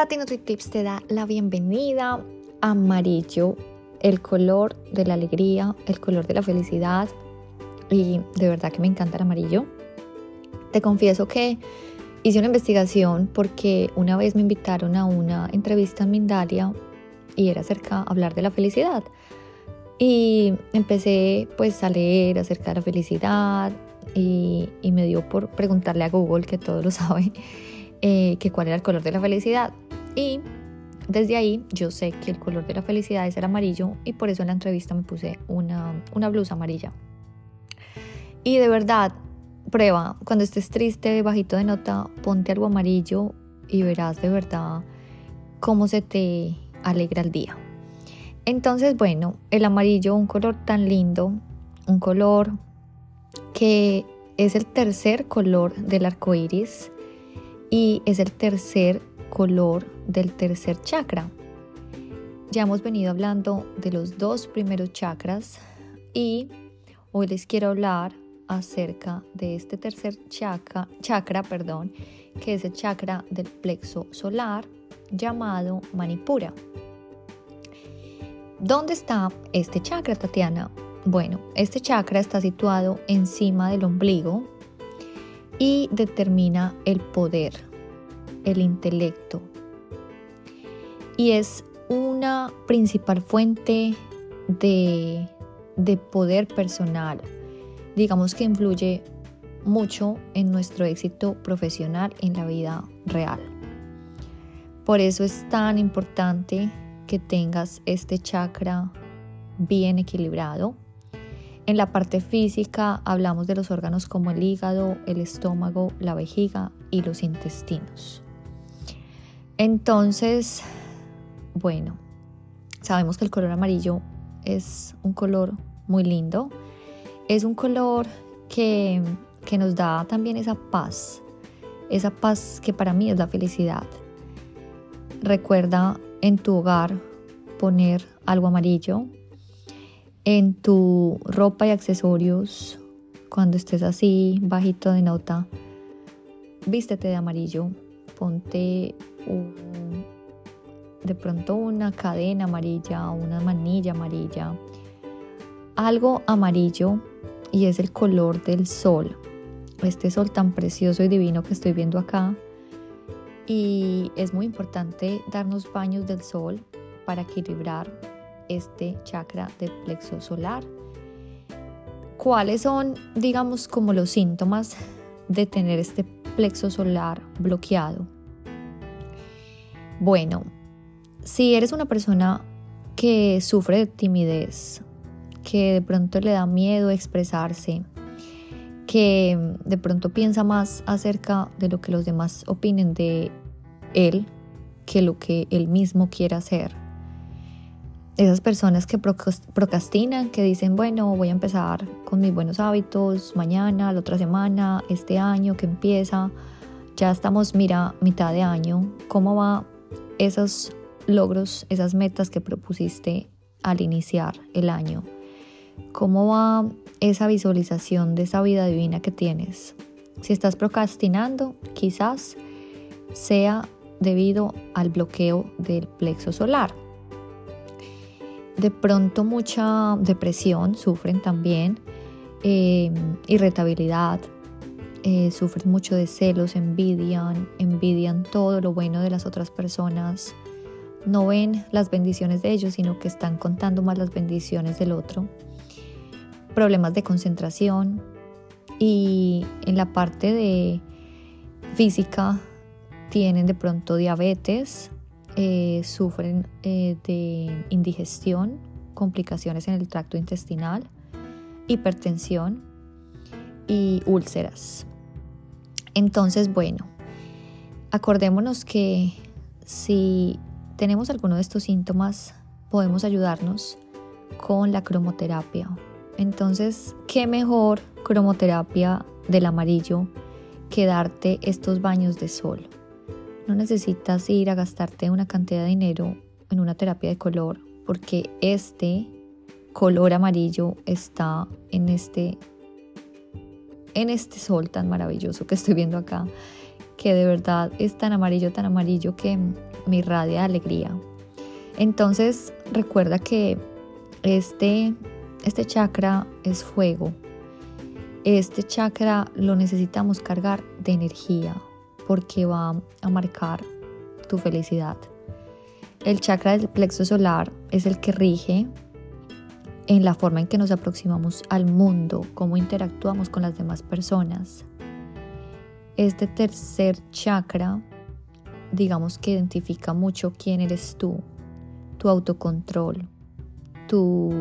Tati NutriTips te da la bienvenida amarillo, el color de la alegría, el color de la felicidad y de verdad que me encanta el amarillo. Te confieso que hice una investigación porque una vez me invitaron a una entrevista en Mindalia y era acerca de hablar de la felicidad. Y empecé pues a leer acerca de la felicidad y, me dio por preguntarle a Google, que todo lo sabe, eh, que cuál era el color de la felicidad. Y desde ahí yo sé que el color de la felicidad es el amarillo y por eso en la entrevista me puse una, una blusa amarilla. Y de verdad, prueba, cuando estés triste, bajito de nota, ponte algo amarillo y verás de verdad cómo se te alegra el día. Entonces, bueno, el amarillo, un color tan lindo, un color que es el tercer color del arco iris y es el tercer color del tercer chakra. Ya hemos venido hablando de los dos primeros chakras y hoy les quiero hablar acerca de este tercer chakra, chakra perdón, que es el chakra del plexo solar llamado Manipura. ¿Dónde está este chakra, Tatiana? Bueno, este chakra está situado encima del ombligo y determina el poder, el intelecto. Y es una principal fuente de, de poder personal. Digamos que influye mucho en nuestro éxito profesional en la vida real. Por eso es tan importante que tengas este chakra bien equilibrado. En la parte física hablamos de los órganos como el hígado, el estómago, la vejiga y los intestinos. Entonces, bueno, sabemos que el color amarillo es un color muy lindo. Es un color que, que nos da también esa paz, esa paz que para mí es la felicidad. Recuerda en tu hogar poner algo amarillo. En tu ropa y accesorios, cuando estés así, bajito de nota, vístete de amarillo. Ponte de pronto una cadena amarilla, una manilla amarilla. Algo amarillo y es el color del sol. Este sol tan precioso y divino que estoy viendo acá y es muy importante darnos baños del sol para equilibrar este chakra del plexo solar. ¿Cuáles son, digamos, como los síntomas de tener este plexo solar bloqueado? Bueno, si eres una persona que sufre de timidez, que de pronto le da miedo expresarse, que de pronto piensa más acerca de lo que los demás opinen de él que lo que él mismo quiere hacer. Esas personas que procrastinan, que dicen, bueno, voy a empezar con mis buenos hábitos mañana, la otra semana, este año que empieza, ya estamos, mira, mitad de año, ¿cómo va esos logros, esas metas que propusiste al iniciar el año? ¿Cómo va esa visualización de esa vida divina que tienes? Si estás procrastinando, quizás sea debido al bloqueo del plexo solar. De pronto mucha depresión sufren también, eh, irritabilidad, eh, sufren mucho de celos, envidian, envidian todo lo bueno de las otras personas, no ven las bendiciones de ellos, sino que están contando más las bendiciones del otro. Problemas de concentración y en la parte de física tienen de pronto diabetes, eh, sufren eh, de indigestión, complicaciones en el tracto intestinal, hipertensión y úlceras. Entonces, bueno, acordémonos que si tenemos alguno de estos síntomas, podemos ayudarnos con la cromoterapia. Entonces, ¿qué mejor cromoterapia del amarillo que darte estos baños de sol? No necesitas ir a gastarte una cantidad de dinero en una terapia de color porque este color amarillo está en este en este sol tan maravilloso que estoy viendo acá, que de verdad es tan amarillo, tan amarillo que me irradia alegría. Entonces recuerda que este, este chakra es fuego. Este chakra lo necesitamos cargar de energía porque va a marcar tu felicidad. El chakra del plexo solar es el que rige en la forma en que nos aproximamos al mundo, cómo interactuamos con las demás personas. Este tercer chakra, digamos que identifica mucho quién eres tú, tu autocontrol, tu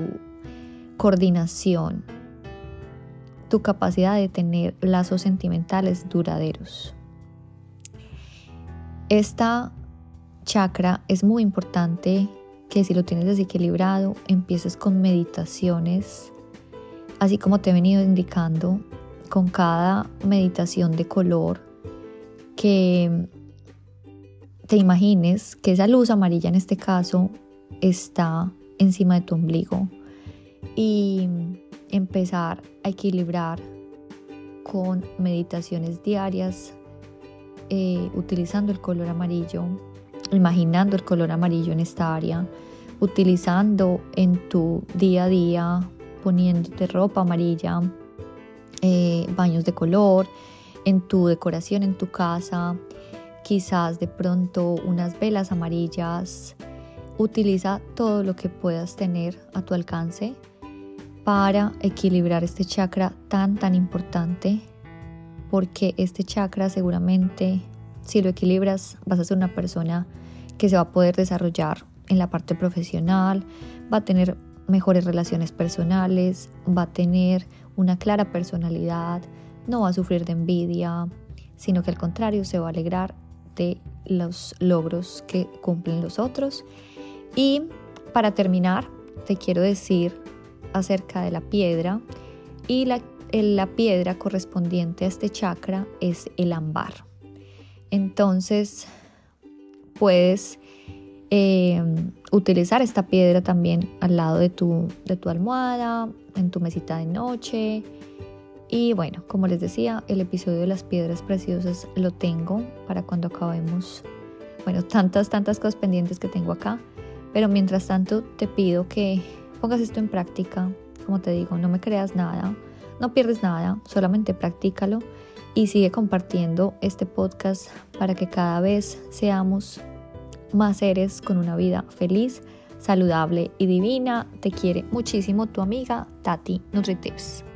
coordinación, tu capacidad de tener lazos sentimentales duraderos. Esta chakra es muy importante que si lo tienes desequilibrado, empieces con meditaciones, así como te he venido indicando, con cada meditación de color, que te imagines que esa luz amarilla en este caso está encima de tu ombligo. Y empezar a equilibrar con meditaciones diarias eh, utilizando el color amarillo imaginando el color amarillo en esta área, utilizando en tu día a día, poniéndote ropa amarilla, eh, baños de color, en tu decoración en tu casa, quizás de pronto unas velas amarillas. Utiliza todo lo que puedas tener a tu alcance para equilibrar este chakra tan tan importante porque este chakra seguramente si lo equilibras vas a ser una persona que se va a poder desarrollar en la parte profesional, va a tener mejores relaciones personales, va a tener una clara personalidad, no va a sufrir de envidia, sino que al contrario se va a alegrar de los logros que cumplen los otros. Y para terminar, te quiero decir acerca de la piedra y la, la piedra correspondiente a este chakra es el ámbar. Entonces, puedes eh, utilizar esta piedra también al lado de tu, de tu almohada, en tu mesita de noche. Y bueno, como les decía, el episodio de las piedras preciosas lo tengo para cuando acabemos, bueno, tantas, tantas cosas pendientes que tengo acá. Pero mientras tanto te pido que pongas esto en práctica. Como te digo, no me creas nada, no pierdes nada, solamente practícalo y sigue compartiendo este podcast para que cada vez seamos más seres con una vida feliz, saludable y divina. Te quiere muchísimo tu amiga Tati NutriTips.